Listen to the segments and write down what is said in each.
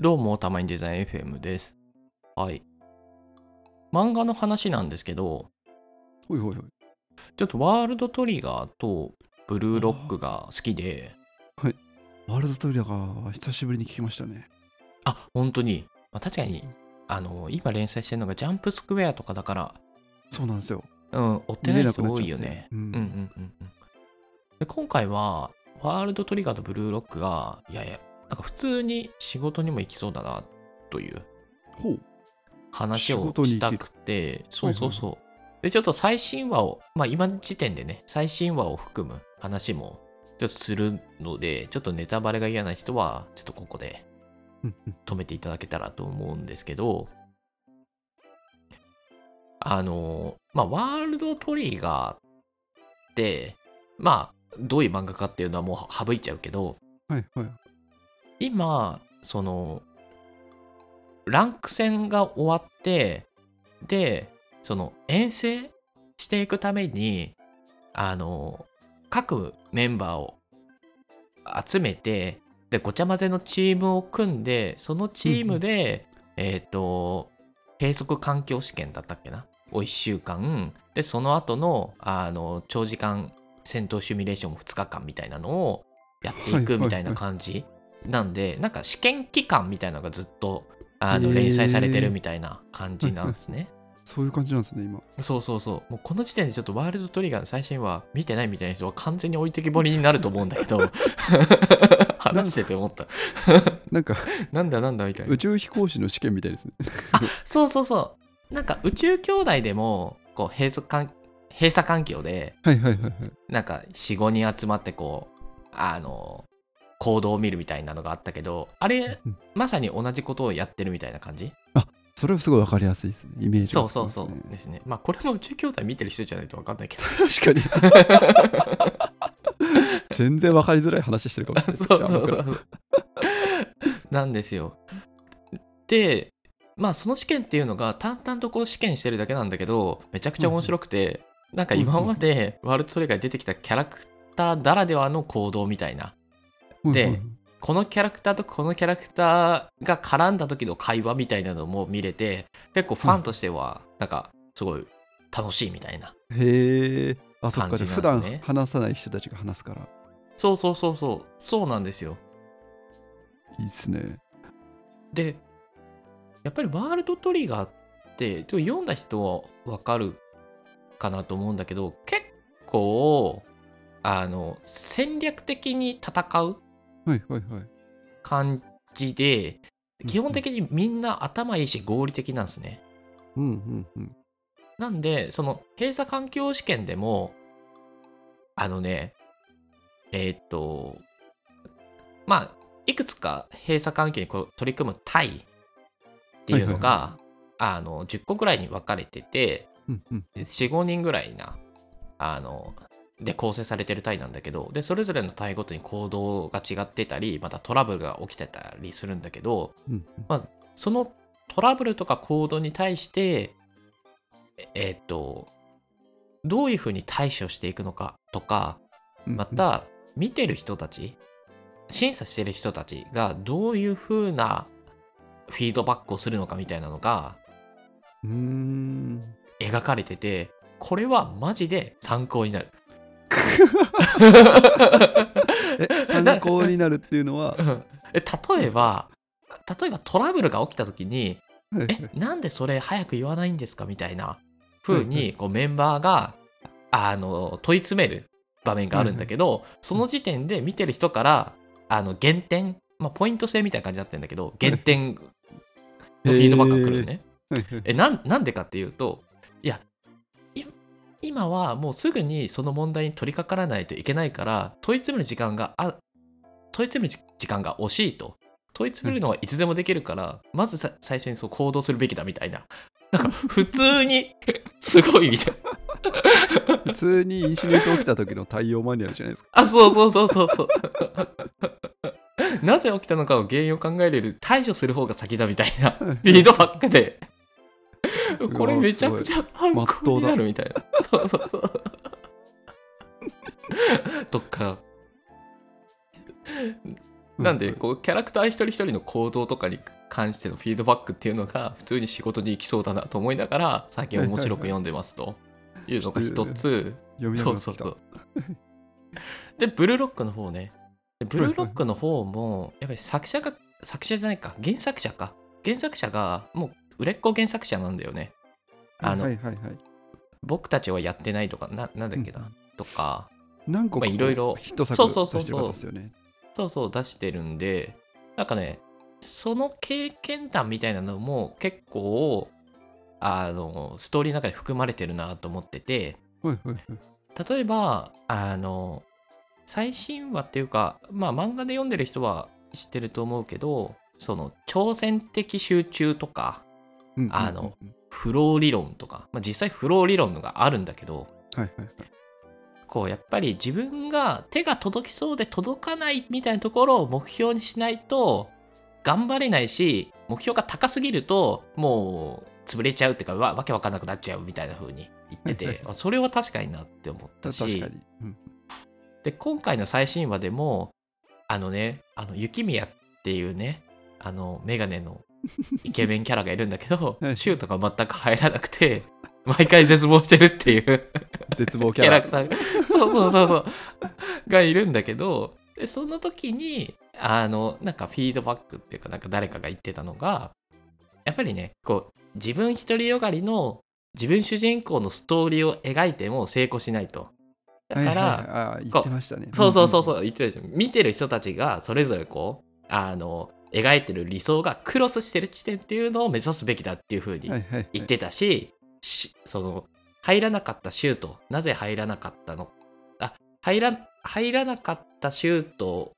どうも、たまにデザイン FM です。はい。漫画の話なんですけど、ほいほいほい。ちょっとワールドトリガーとブルーロックが好きで、ワールドトリガーは久しぶりに聞きましたね。あ、本当に、まあ、確かに、あの、今連載してるのがジャンプスクエアとかだから、そうなんですよ。うん、追ってない人多いよね。うんうんうんうんうん。で今回は、ワールドトリガーとブルーロックが、いやいや、なんか普通に仕事にも行きそうだな、というほう。仕話をしたくて、そうそうそう。で、ちょっと最新話を、まあ今時点でね、最新話を含む話もちょっとするので、ちょっとネタバレが嫌な人は、ちょっとここで止めていただけたらと思うんですけど、あの、まあワールドトリガーって、まあどういう漫画かっていうのはもう省いちゃうけど、はいはい。今そのランク戦が終わってでその遠征していくためにあの各メンバーを集めてでごちゃ混ぜのチームを組んでそのチームで、えっ、と閉塞環境試験だったっけな？を1週間。でその後のあの長時間戦闘シミュレーション2日間みたいなのをやっていはいはいくみたい。な感じなんで、なんか試験期間みたいなのがずっとあの連載されてるみたいな感じなんですね。そういう感じなんですね、今。そうそうそう。もうこの時点でちょっとワールドトリガーの最新話見てないみたいな人は完全に置いてきぼりになると思うんだけど、話してて思った。なんか、なんだなんだみたいな宇。宙飛行士の試験みたいですね。そうそうそう。なんか宇宙兄弟でも、こう閉塞環閉鎖環境で、はいはいはいはい。なんか4、5人集まってこう、あの、行動を見るみたいなのがあったけど、あれうん、まさに同じことをやってるみたいな感じ？それはすごいわかりやすいですね。イメージがそうそうそうですね。まあこれも宇宙兄弟見てる人じゃないと分かんないけど。確かに。全然わかりづらい話してるかもしれない。そうそうそう。なんですよ。で、まあその試験っていうのが淡々とこう試験してるだけなんだけど、めちゃくちゃ面白くて、なんか今までワールドトリガーに出てきたキャラクターならではの行動みたいな。でこのキャラクターとこのキャラクターが絡んだ時の会話みたいなのも見れて、結構ファンとしては、なんかすごい楽しいみたいな。へえ。あ、そっか。感じじゃあ普なんですね段話さない人たちが話すから。そうそうそうそう、そうなんですよ。いいっすね。でやっぱりワールドトリガーって読んだ人はわかるかなと思うんだけど結構あの戦略的に戦うはいはいはい。感じでうん基本的にみんな頭いいし合理的なんですね。うんうんうん。なんでその閉鎖環境試験でもあのねえーっとまあいくつか閉鎖環境にこう取り組む隊っていうのが、はいはいあの10個ぐらいに分かれててうんうん。45人ぐらいなあので構成されてる隊なんだけどでそれぞれの隊ごとに行動が違ってたりまたトラブルが起きてたりするんだけどうんうんまずそのトラブルとか行動に対してええーっとどういうふうに対処していくのかとかうんまた見てる人たち審査してる人たちがどういうふうなフィードバックをするのかみたいなのがうーん。描かれててこれはマジで参考になる。え、参考になるっていうのは、うん。え例えば例えばトラブルが起きた時にはいはい。えなんでそれ早く言わないんですかみたいな風にこうメンバーがあの問い詰める場面があるんだけど、その時点で見てる人からあの減点、まあ、ポイント制みたいな感じになってるんだけど減点のフィードバックが来るね。はいはい。えなんなんでかっていうといやい今はもうすぐにその問題に取り掛からないといけないから問い詰める時間があ問い詰める時間が惜しいと。問い詰めるのはいつでもできるから、まずさ最初にそう行動するべきだみたいな。なんか普通に すごいみたいな。普通にインシデント起きた時の対応マニュアルじゃないですか。あそうそうそうそうそう。なぜ起きたのかを原因を考えれる対処する方が先だみたいな。フィードバックで これめちゃくちゃ参考になるみたいな。そうそうそう。とか、なんでこうキャラクター一人一人の行動とかに関してのフィードバックっていうのが普通に仕事に行きそうだなと思いながら最近面白く読んでますと。いうのが一つ。そうそうそう。でブルーロックの方ね。でブルーロックの方もやっぱり作者が作者じゃないか。原作者か。原作者がもう売れっ子原作者なんだよね。あの、はいはいはい。僕たちはやってないとかななんだっけな、うんとか。何個かまあいろいろヒット作そうそうそうそう。出してる方ですよね。そうそう出してるんでなんかねその経験談みたいなのも結構あのストーリーの中で含まれてるなと思ってて。はいはいはい。例えばあの最新話っていうかまあ漫画で読んでる人は知ってると思うけどその挑戦的集中とかあのフロー理論とか、まあ、実際フロー理論があるんだけどはいはいはいこうやっぱり自分が手が届きそうで届かないみたいなところを目標にしないと頑張れないし目標が高すぎるともう潰れちゃうっていうかわわけわかんなくなっちゃうみたいな風に言ってはいてあ それは確かになって思ったし。うん。で今回の最新話でもあのねあの雪宮っていうねあのメガネのイケメンキャラがいるんだけどはい。シュートが全く入らなくて毎回絶望してるっていう。絶望キキャャララクター。がそうそうそうそう。がいるんだけどでその時にあのなんかフィードバックっていうかなんか誰かが言ってたのがやっぱりねこう自分独りよがりの自分主人公のストーリーを描いても成功しないと。だから、はいはいはい。あー言ってましたね。そうそうそううそう言ってたでしょ。見てる人たちがそれぞれこうあの描いてる理想がクロスしてる地点っていうのを目指すべきだっていう風にんはいはいはい。言ってたし、しその入らなかったシュートなぜ入らなかったの？あ入ら入らなかったシュート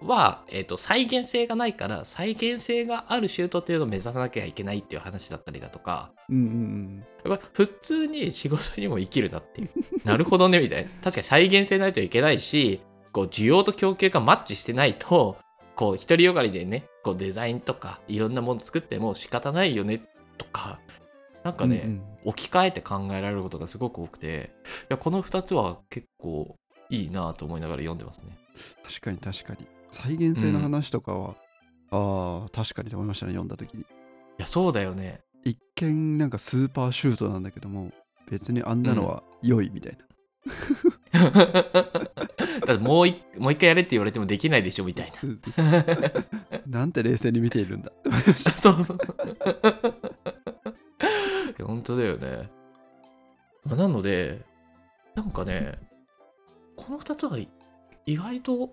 は、えー、と再現性がないから再現性があるシュートっていうのを目指さなきゃいけないっていう話だったりだとか。うんうんこれ普通に仕事にも生きるなっていう。なるほどねみたいな。確かに再現性ないといけないしこう需要と供給がマッチしてないとこう独りよがりでねこうデザインとかいろんなもの作っても仕方ないよねとかなんかね、うんうん。置き換えて考えられることがすごく多くていやこの2つは結構いいなと思いながら読んでますね。確かに確かに。再現性の話とかは、ああ確かにと思いましたね読んだ時に。いやそうだよね。一見なんかスーパーシュートなんだけども別にあんなのは良いみたいな、だってもう一もう一回やれって言われてもできないでしょみたいな なんて冷静に見ているんだ そうそう。本当だよね。まあなので、なんかね、この2つは意外と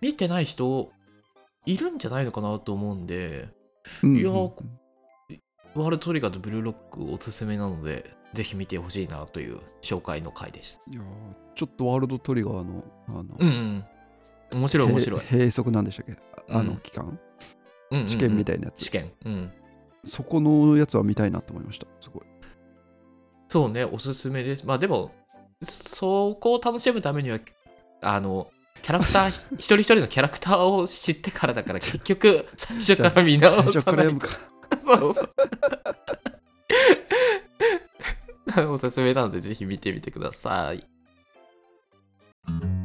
見てない人いるんじゃないのかなと思うんで、うんいやうんワールドトリガーとブルーロックおすすめなので、ぜひ見てほしいなという紹介の回でした。ちょっとワールドトリガーのあの、うんうん。面白い面白い。へ閉塞なんでしたっけ？あのうん期間、うんうんうん試験みたいなやつ、試験。うん。そこのやつは見たいなと思いましたすごいそうね、おすすめです。まあでも、そこを楽しむためには、あの、キャラクター、一人一人のキャラクターを知ってからだから、結局、最初から見直最初さなむかそうそう。おすすめなので、ぜひ見てみてください。Thank you.